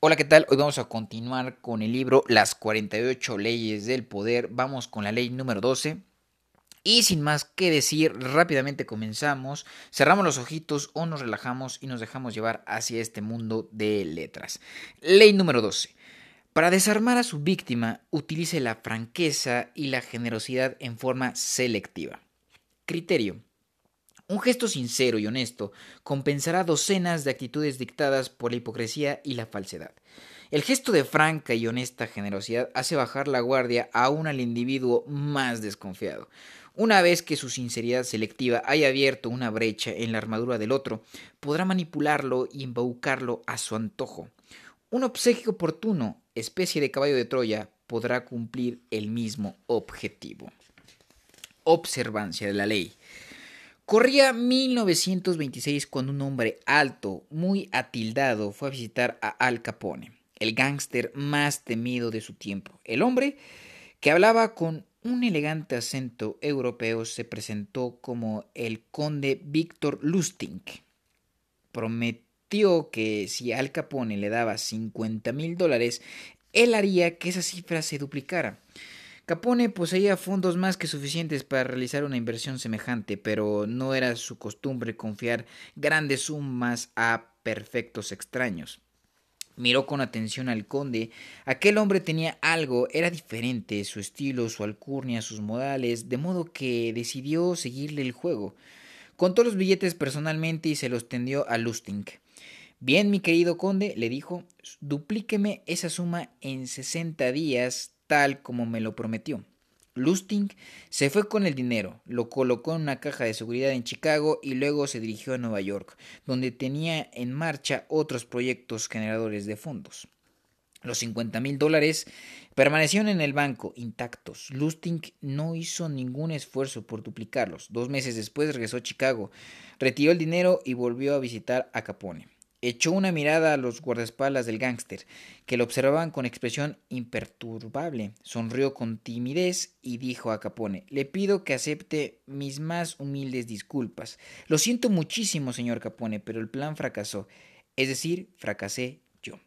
Hola, ¿qué tal? Hoy vamos a continuar con el libro Las 48 leyes del poder. Vamos con la ley número 12. Y sin más que decir, rápidamente comenzamos, cerramos los ojitos o nos relajamos y nos dejamos llevar hacia este mundo de letras. Ley número 12. Para desarmar a su víctima, utilice la franqueza y la generosidad en forma selectiva. Criterio. Un gesto sincero y honesto compensará docenas de actitudes dictadas por la hipocresía y la falsedad. El gesto de franca y honesta generosidad hace bajar la guardia aún al individuo más desconfiado. Una vez que su sinceridad selectiva haya abierto una brecha en la armadura del otro, podrá manipularlo y embaucarlo a su antojo. Un obsequio oportuno, especie de caballo de Troya, podrá cumplir el mismo objetivo. Observancia de la ley. Corría 1926 cuando un hombre alto, muy atildado, fue a visitar a Al Capone, el gángster más temido de su tiempo. El hombre, que hablaba con un elegante acento europeo, se presentó como el conde Víctor Lustig. Prometió que si Al Capone le daba 50 mil dólares, él haría que esa cifra se duplicara. Capone poseía fondos más que suficientes para realizar una inversión semejante, pero no era su costumbre confiar grandes sumas a perfectos extraños. Miró con atención al conde. Aquel hombre tenía algo, era diferente, su estilo, su alcurnia, sus modales, de modo que decidió seguirle el juego. Contó los billetes personalmente y se los tendió a Lusting. Bien, mi querido conde, le dijo, duplíqueme esa suma en sesenta días, tal como me lo prometió. Lustig se fue con el dinero, lo colocó en una caja de seguridad en Chicago y luego se dirigió a Nueva York, donde tenía en marcha otros proyectos generadores de fondos. Los 50 mil dólares permanecieron en el banco intactos. Lustig no hizo ningún esfuerzo por duplicarlos. Dos meses después regresó a Chicago, retiró el dinero y volvió a visitar a Capone. Echó una mirada a los guardaespaldas del gángster, que lo observaban con expresión imperturbable. Sonrió con timidez y dijo a Capone Le pido que acepte mis más humildes disculpas. Lo siento muchísimo, señor Capone, pero el plan fracasó. Es decir, fracasé yo.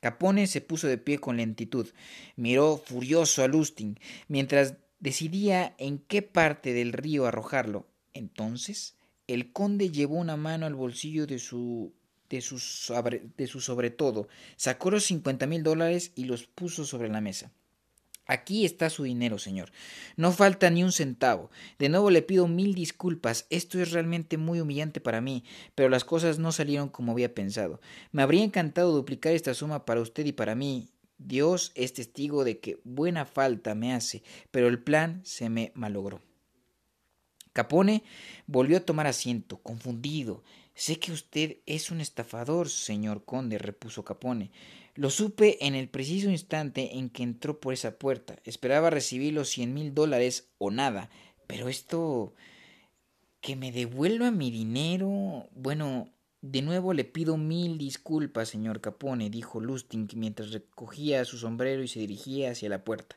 Capone se puso de pie con lentitud. Miró furioso a Lustig, mientras decidía en qué parte del río arrojarlo. Entonces, el conde llevó una mano al bolsillo de su de su, sobre, de su sobre todo, sacó los cincuenta mil dólares y los puso sobre la mesa. Aquí está su dinero, señor. No falta ni un centavo. De nuevo le pido mil disculpas. Esto es realmente muy humillante para mí, pero las cosas no salieron como había pensado. Me habría encantado duplicar esta suma para usted y para mí. Dios es testigo de que buena falta me hace, pero el plan se me malogró. Capone volvió a tomar asiento, confundido. Sé que usted es un estafador, señor conde, repuso Capone. Lo supe en el preciso instante en que entró por esa puerta. Esperaba recibir los cien mil dólares o nada. Pero esto. que me devuelva mi dinero. Bueno, de nuevo le pido mil disculpas, señor Capone, dijo Lustig mientras recogía su sombrero y se dirigía hacia la puerta.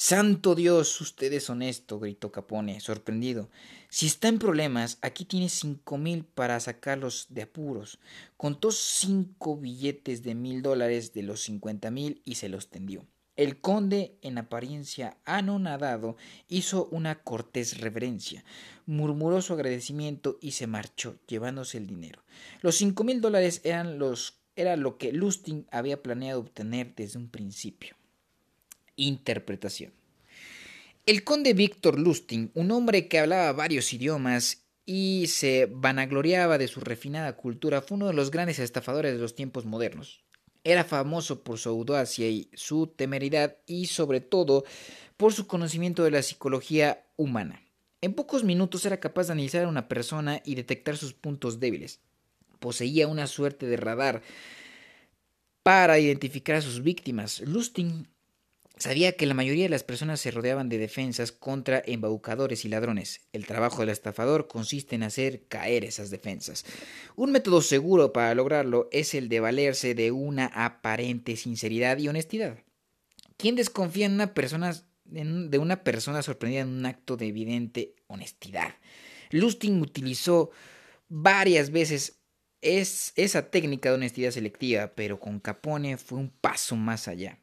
Santo Dios, usted es honesto, gritó Capone, sorprendido. Si está en problemas, aquí tiene cinco mil para sacarlos de apuros. Contó cinco billetes de mil dólares de los cincuenta mil y se los tendió. El conde, en apariencia anonadado, hizo una cortés reverencia, murmuró su agradecimiento y se marchó, llevándose el dinero. Los cinco mil dólares eran los era lo que Lustig había planeado obtener desde un principio. Interpretación. El conde Víctor Lustig, un hombre que hablaba varios idiomas y se vanagloriaba de su refinada cultura, fue uno de los grandes estafadores de los tiempos modernos. Era famoso por su audacia y su temeridad y sobre todo por su conocimiento de la psicología humana. En pocos minutos era capaz de analizar a una persona y detectar sus puntos débiles. Poseía una suerte de radar para identificar a sus víctimas. Lustig Sabía que la mayoría de las personas se rodeaban de defensas contra embaucadores y ladrones. El trabajo del estafador consiste en hacer caer esas defensas. Un método seguro para lograrlo es el de valerse de una aparente sinceridad y honestidad. ¿Quién desconfía en una persona, de una persona sorprendida en un acto de evidente honestidad? Lustig utilizó varias veces es esa técnica de honestidad selectiva, pero con Capone fue un paso más allá.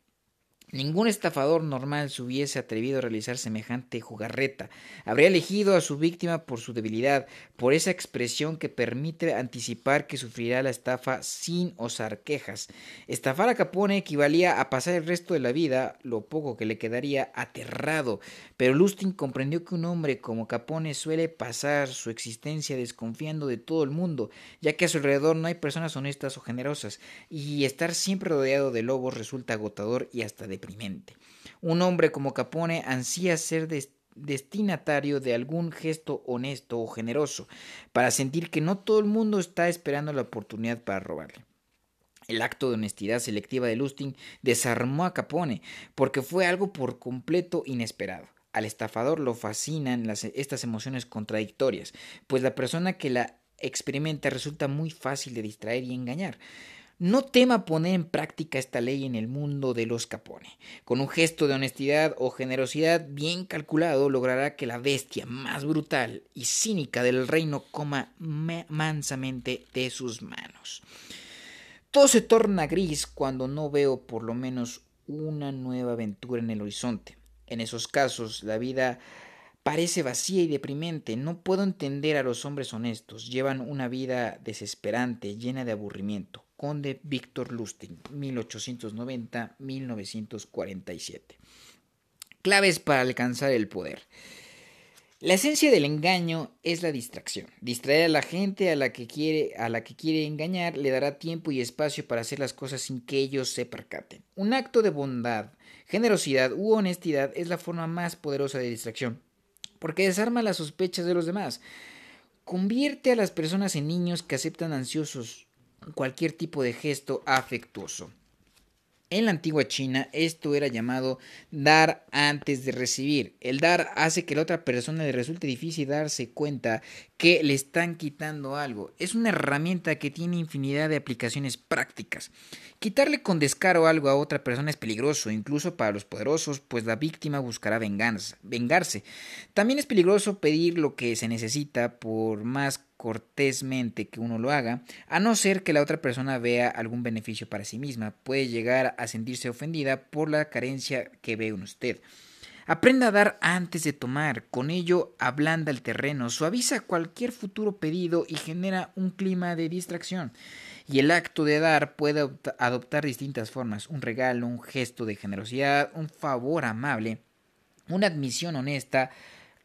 Ningún estafador normal se hubiese atrevido a realizar semejante jugarreta. Habría elegido a su víctima por su debilidad, por esa expresión que permite anticipar que sufrirá la estafa sin osar quejas. Estafar a Capone equivalía a pasar el resto de la vida, lo poco que le quedaría, aterrado. Pero Lustin comprendió que un hombre como Capone suele pasar su existencia desconfiando de todo el mundo, ya que a su alrededor no hay personas honestas o generosas, y estar siempre rodeado de lobos resulta agotador y hasta un hombre como Capone ansía ser destinatario de algún gesto honesto o generoso, para sentir que no todo el mundo está esperando la oportunidad para robarle. El acto de honestidad selectiva de Lustig desarmó a Capone, porque fue algo por completo inesperado. Al estafador lo fascinan estas emociones contradictorias, pues la persona que la experimenta resulta muy fácil de distraer y engañar. No tema poner en práctica esta ley en el mundo de los Capone. Con un gesto de honestidad o generosidad bien calculado logrará que la bestia más brutal y cínica del reino coma mansamente de sus manos. Todo se torna gris cuando no veo por lo menos una nueva aventura en el horizonte. En esos casos, la vida parece vacía y deprimente. No puedo entender a los hombres honestos. Llevan una vida desesperante, llena de aburrimiento. Conde Víctor Lustig, 1890-1947. Claves para alcanzar el poder. La esencia del engaño es la distracción. Distraer a la gente a la que quiere, a la que quiere engañar le dará tiempo y espacio para hacer las cosas sin que ellos se percaten. Un acto de bondad, generosidad u honestidad es la forma más poderosa de distracción, porque desarma las sospechas de los demás. Convierte a las personas en niños que aceptan ansiosos cualquier tipo de gesto afectuoso. En la antigua China esto era llamado dar antes de recibir. El dar hace que la otra persona le resulte difícil darse cuenta que le están quitando algo. Es una herramienta que tiene infinidad de aplicaciones prácticas. Quitarle con descaro algo a otra persona es peligroso, incluso para los poderosos, pues la víctima buscará venganza, vengarse. También es peligroso pedir lo que se necesita por más cortésmente que uno lo haga, a no ser que la otra persona vea algún beneficio para sí misma. Puede llegar a sentirse ofendida por la carencia que ve en usted. Aprenda a dar antes de tomar, con ello ablanda el terreno, suaviza cualquier futuro pedido y genera un clima de distracción. Y el acto de dar puede adoptar distintas formas, un regalo, un gesto de generosidad, un favor amable, una admisión honesta,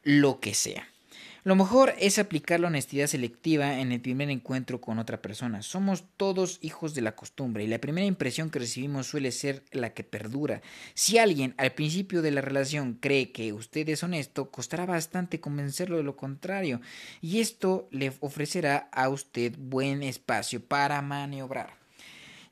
lo que sea. Lo mejor es aplicar la honestidad selectiva en el primer encuentro con otra persona. Somos todos hijos de la costumbre y la primera impresión que recibimos suele ser la que perdura. Si alguien al principio de la relación cree que usted es honesto, costará bastante convencerlo de lo contrario y esto le ofrecerá a usted buen espacio para maniobrar.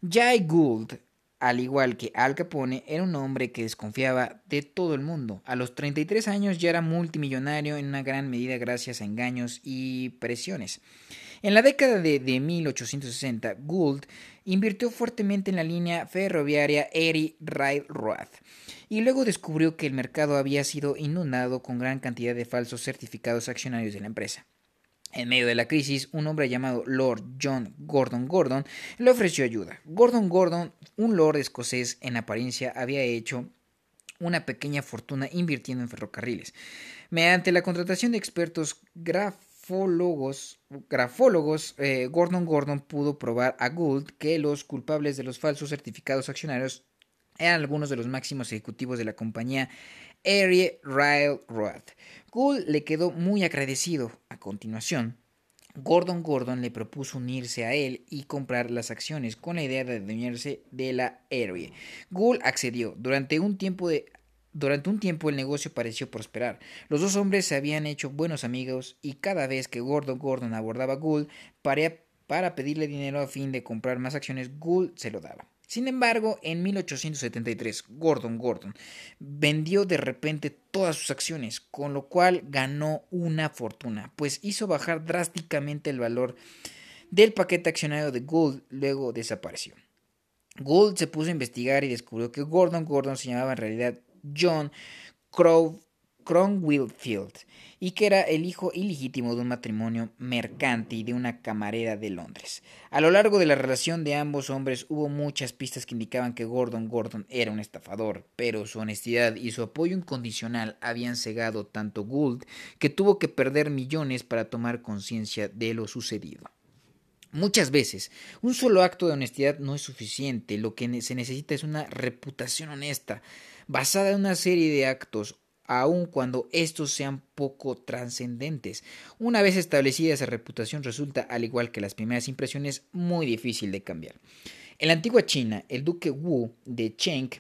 Jay Gould al igual que Al Capone, era un hombre que desconfiaba de todo el mundo. A los 33 años ya era multimillonario en una gran medida gracias a engaños y presiones. En la década de, 1860, Gould invirtió fuertemente en la línea ferroviaria Erie Railroad y luego descubrió que el mercado había sido inundado con gran cantidad de falsos certificados accionarios de la empresa. En medio de la crisis, un hombre llamado Lord John Gordon Gordon le ofreció ayuda. Gordon Gordon, un lord escocés en apariencia, había hecho una pequeña fortuna invirtiendo en ferrocarriles. Mediante la contratación de expertos grafólogos, eh, Gordon Gordon pudo probar a Gould que los culpables de los falsos certificados accionarios eran algunos de los máximos ejecutivos de la compañía Erie Railroad. Gould le quedó muy agradecido. Continuación, Gordon Gordon le propuso unirse a él y comprar las acciones con la idea de adueñarse de la Erie. Gould accedió. Durante un tiempo durante un tiempo el negocio pareció prosperar. Los dos hombres se habían hecho buenos amigos y cada vez que Gordon Gordon abordaba a Gould para, para pedirle dinero a fin de comprar más acciones, Gould se lo daba. Sin embargo, en 1873, Gordon Gordon vendió de repente todas sus acciones, con lo cual ganó una fortuna, pues hizo bajar drásticamente el valor del paquete accionario de Gould, luego desapareció. Gould se puso a investigar y descubrió que Gordon Gordon se llamaba en realidad John Crow Cronwillfield y que era el hijo ilegítimo de un matrimonio mercante y de una camarera de Londres. A lo largo de la relación de ambos hombres hubo muchas pistas que indicaban que Gordon Gordon era un estafador, pero su honestidad y su apoyo incondicional habían cegado tanto Gould que tuvo que perder millones para tomar conciencia de lo sucedido. Muchas veces, un solo acto de honestidad no es suficiente, lo que se necesita es una reputación honesta, basada en una serie de actos aun cuando estos sean poco trascendentes. Una vez establecida esa reputación resulta, al igual que las primeras impresiones, muy difícil de cambiar. En la antigua China, el duque Wu de Cheng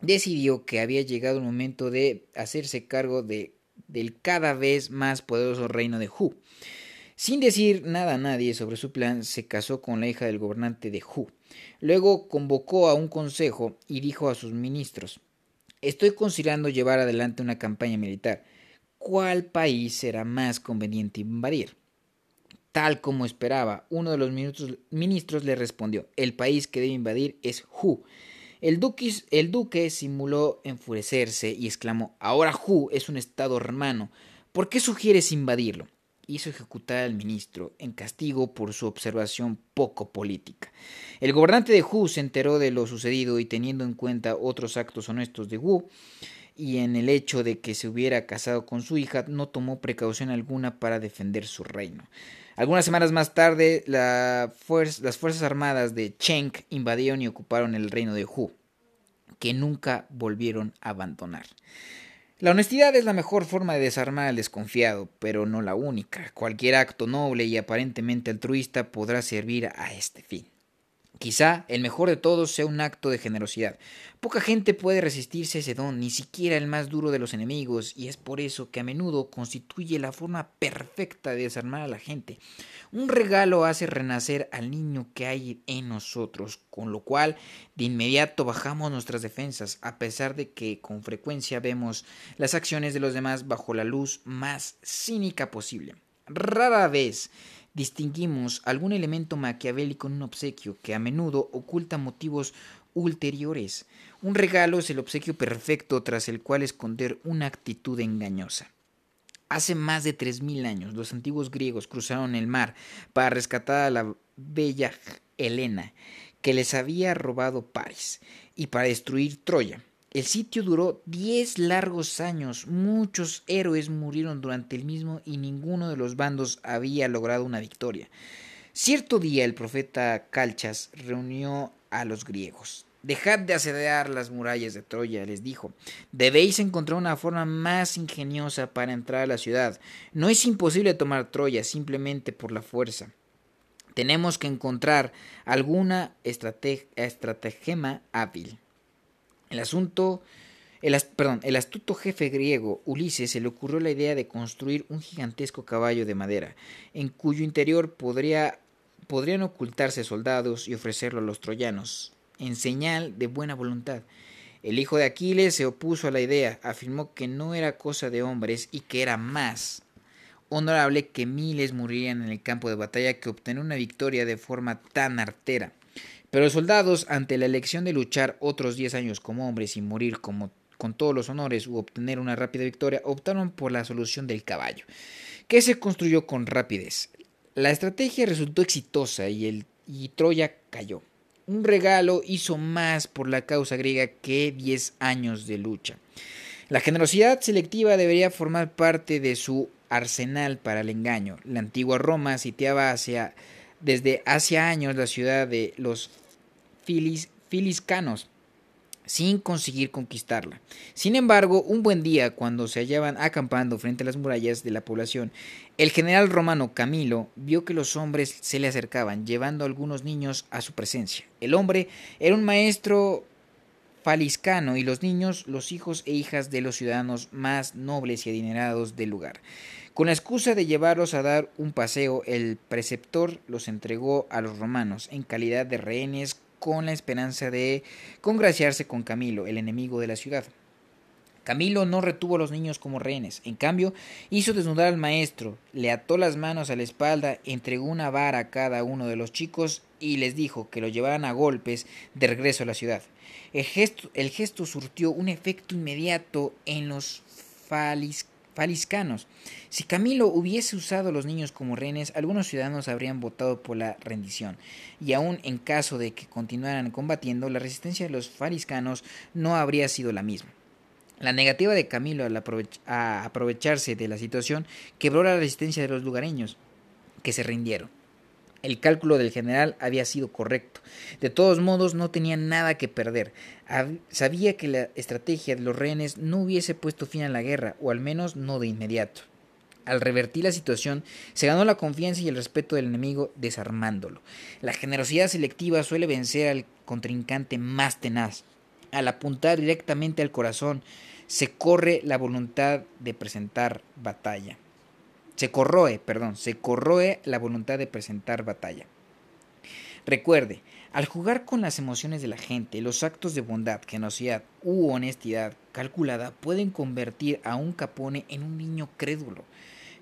decidió que había llegado el momento de hacerse cargo de, del cada vez más poderoso reino de Hu. Sin decir nada a nadie sobre su plan, se casó con la hija del gobernante de Hu. Luego convocó a un consejo y dijo a sus ministros Estoy considerando llevar adelante una campaña militar. ¿Cuál país será más conveniente invadir? Tal como esperaba, uno de los ministros le respondió, el país que debe invadir es Hu. El duque, simuló enfurecerse y exclamó, ahora Hu es un estado hermano, ¿por qué sugieres invadirlo? Hizo ejecutar al ministro en castigo por su observación poco política. El gobernante de Hu se enteró de lo sucedido y teniendo en cuenta otros actos honestos de Wu y en el hecho de que se hubiera casado con su hija, no tomó precaución alguna para defender su reino. Algunas semanas más tarde, las Fuerzas Armadas de Cheng invadieron y ocuparon el reino de Hu, que nunca volvieron a abandonar. La honestidad es la mejor forma de desarmar al desconfiado, pero no la única. Cualquier acto noble y aparentemente altruista podrá servir a este fin. Quizá el mejor de todos sea un acto de generosidad. Poca gente puede resistirse a ese don, ni siquiera el más duro de los enemigos, y es por eso que a menudo constituye la forma perfecta de desarmar a la gente. Un regalo hace renacer al niño que hay en nosotros, con lo cual de inmediato bajamos nuestras defensas, a pesar de que con frecuencia vemos las acciones de los demás bajo la luz más cínica posible. Rara vez distinguimos algún elemento maquiavélico en un obsequio que a menudo oculta motivos ulteriores. Un regalo es el obsequio perfecto tras el cual esconder una actitud engañosa. Hace más de tres mil años los antiguos griegos cruzaron el mar para rescatar a la bella Helena, que les había robado París, y para destruir Troya. El sitio duró diez largos años, muchos héroes murieron durante el mismo y ninguno de los bandos había logrado una victoria. Cierto día el profeta Calchas reunió a los griegos. Dejad de asediar las murallas de Troya, les dijo. Debéis encontrar una forma más ingeniosa para entrar a la ciudad. No es imposible tomar Troya simplemente por la fuerza. Tenemos que encontrar alguna estratagema hábil. El asunto, el, perdón, el astuto jefe griego Ulises se le ocurrió la idea de construir un gigantesco caballo de madera, en cuyo interior podría, podrían ocultarse soldados y ofrecerlo a los troyanos, en señal de buena voluntad. El hijo de Aquiles se opuso a la idea, afirmó que no era cosa de hombres y que era más honorable que miles murirían en el campo de batalla que obtener una victoria de forma tan artera. Pero los soldados, ante la elección de luchar otros diez años como hombres y morir como, con todos los honores u obtener una rápida victoria, optaron por la solución del caballo, que se construyó con rapidez. La estrategia resultó exitosa y, el, y Troya cayó. Un regalo hizo más por la causa griega que diez años de lucha. La generosidad selectiva debería formar parte de su arsenal para el engaño. La antigua Roma sitiaba hacia, desde hace años la ciudad de los filiscanos sin conseguir conquistarla. Sin embargo, un buen día, cuando se hallaban acampando frente a las murallas de la población, el general romano Camilo vio que los hombres se le acercaban, llevando a algunos niños a su presencia. El hombre era un maestro faliscano y los niños los hijos e hijas de los ciudadanos más nobles y adinerados del lugar. Con la excusa de llevarlos a dar un paseo, el preceptor los entregó a los romanos en calidad de rehenes con la esperanza de congraciarse con Camilo, el enemigo de la ciudad. Camilo no retuvo a los niños como rehenes, en cambio hizo desnudar al maestro, le ató las manos a la espalda, entregó una vara a cada uno de los chicos y les dijo que lo llevaran a golpes de regreso a la ciudad. El gesto, surtió un efecto inmediato en los faliscanos. Si Camilo hubiese usado a los niños como rehenes, algunos ciudadanos habrían votado por la rendición, y aun en caso de que continuaran combatiendo, la resistencia de los faliscanos no habría sido la misma. La negativa de Camilo a aprovecharse de la situación quebró la resistencia de los lugareños, que se rindieron. El cálculo del general había sido correcto. De todos modos, no tenía nada que perder. Sabía que la estrategia de los rehenes no hubiese puesto fin a la guerra, o al menos no de inmediato. Al revertir la situación, se ganó la confianza y el respeto del enemigo desarmándolo. La generosidad selectiva suele vencer al contrincante más tenaz. Al apuntar directamente al corazón, se corre la voluntad de presentar batalla. Se corroe, perdón, se corroe la voluntad de presentar batalla. Recuerde, al jugar con las emociones de la gente, los actos de bondad, generosidad u honestidad calculada pueden convertir a un capone en un niño crédulo.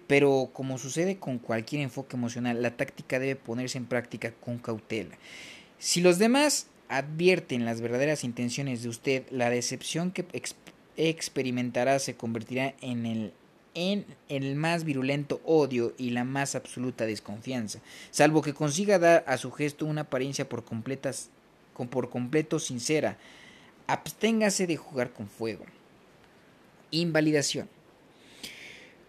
Pero como sucede con cualquier enfoque emocional, la táctica debe ponerse en práctica con cautela. Si los demás advierten las verdaderas intenciones de usted, la decepción que experimentará se convertirá en el en el más virulento odio y la más absoluta desconfianza, salvo que consiga dar a su gesto una apariencia por, completas, por completo sincera. Absténgase de jugar con fuego. Invalidación.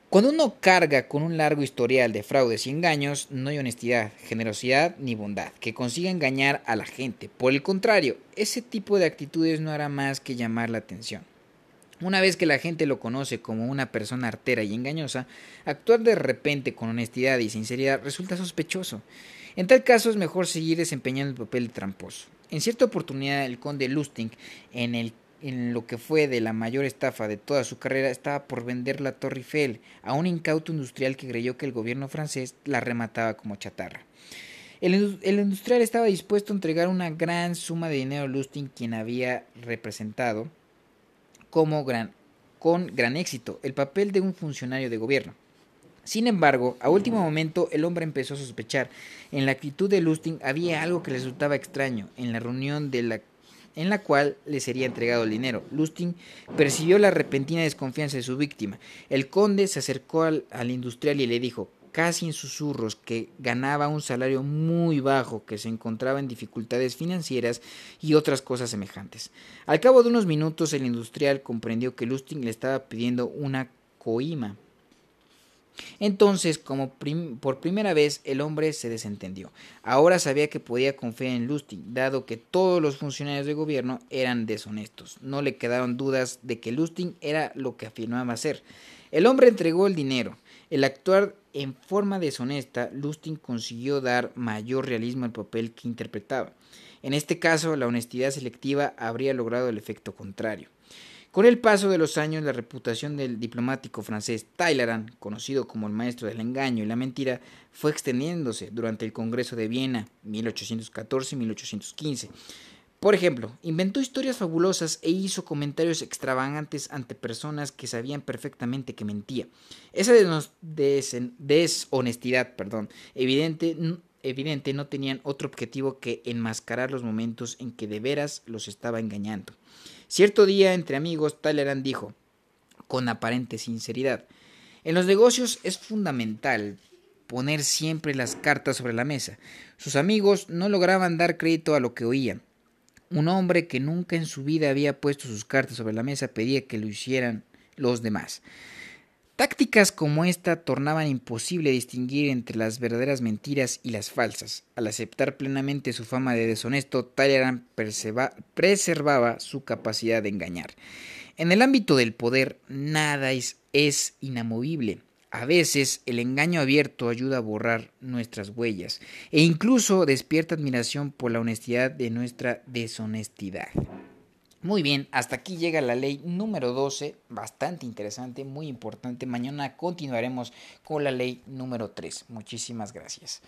Cuando uno carga con un largo historial de fraudes y engaños, no hay honestidad, generosidad ni bondad que consiga engañar a la gente. Por el contrario, ese tipo de actitudes no hará más que llamar la atención. Una vez que la gente lo conoce como una persona artera y engañosa, actuar de repente con honestidad y sinceridad resulta sospechoso. En tal caso es mejor seguir desempeñando el papel de tramposo. En cierta oportunidad el conde Lustig, en, lo que fue de la mayor estafa de toda su carrera, estaba por vender la Torre Eiffel a un incauto industrial que creyó que el gobierno francés la remataba como chatarra. El, el, industrial estaba dispuesto a entregar una gran suma de dinero a Lustig, quien había representado como gran, con gran éxito el papel de un funcionario de gobierno. Sin embargo, a último momento el hombre empezó a sospechar. En la actitud de Lustig había algo que le resultaba extraño. En la reunión de la, en la cual le sería entregado el dinero, Lustig percibió la repentina desconfianza de su víctima. El conde se acercó al, al industrial y le dijo casi en susurros que ganaba un salario muy bajo, que se encontraba en dificultades financieras y otras cosas semejantes. Al cabo de unos minutos el industrial comprendió que Lustig le estaba pidiendo una coima. Entonces, como por primera vez, el hombre se desentendió. Ahora sabía que podía confiar en Lustig, dado que todos los funcionarios de gobierno eran deshonestos. No le quedaron dudas de que Lustig era lo que afirmaba ser. El hombre entregó el dinero. El actuar en forma deshonesta, Lustig consiguió dar mayor realismo al papel que interpretaba. En este caso, la honestidad selectiva habría logrado el efecto contrario. Con el paso de los años, la reputación del diplomático francés Talleyrand, conocido como el maestro del engaño y la mentira, fue extendiéndose durante el Congreso de Viena 1814 1815. Por ejemplo, inventó historias fabulosas e hizo comentarios extravagantes ante personas que sabían perfectamente que mentía. Esa deshonestidad perdón, evidente, evidente no tenían otro objetivo que enmascarar los momentos en que de veras los estaba engañando. Cierto día, entre amigos, Talleyrand dijo, con aparente sinceridad, en los negocios es fundamental poner siempre las cartas sobre la mesa. Sus amigos no lograban dar crédito a lo que oían un hombre que nunca en su vida había puesto sus cartas sobre la mesa pedía que lo hicieran los demás. Tácticas como esta tornaban imposible distinguir entre las verdaderas mentiras y las falsas. Al aceptar plenamente su fama de deshonesto, Talleyrand preservaba su capacidad de engañar. En el ámbito del poder, nada es, es inamovible. A veces el engaño abierto ayuda a borrar nuestras huellas e incluso despierta admiración por la honestidad de nuestra deshonestidad. Muy bien, hasta aquí llega la ley número 12, bastante interesante, muy importante. Mañana continuaremos con la ley número 3. Muchísimas gracias.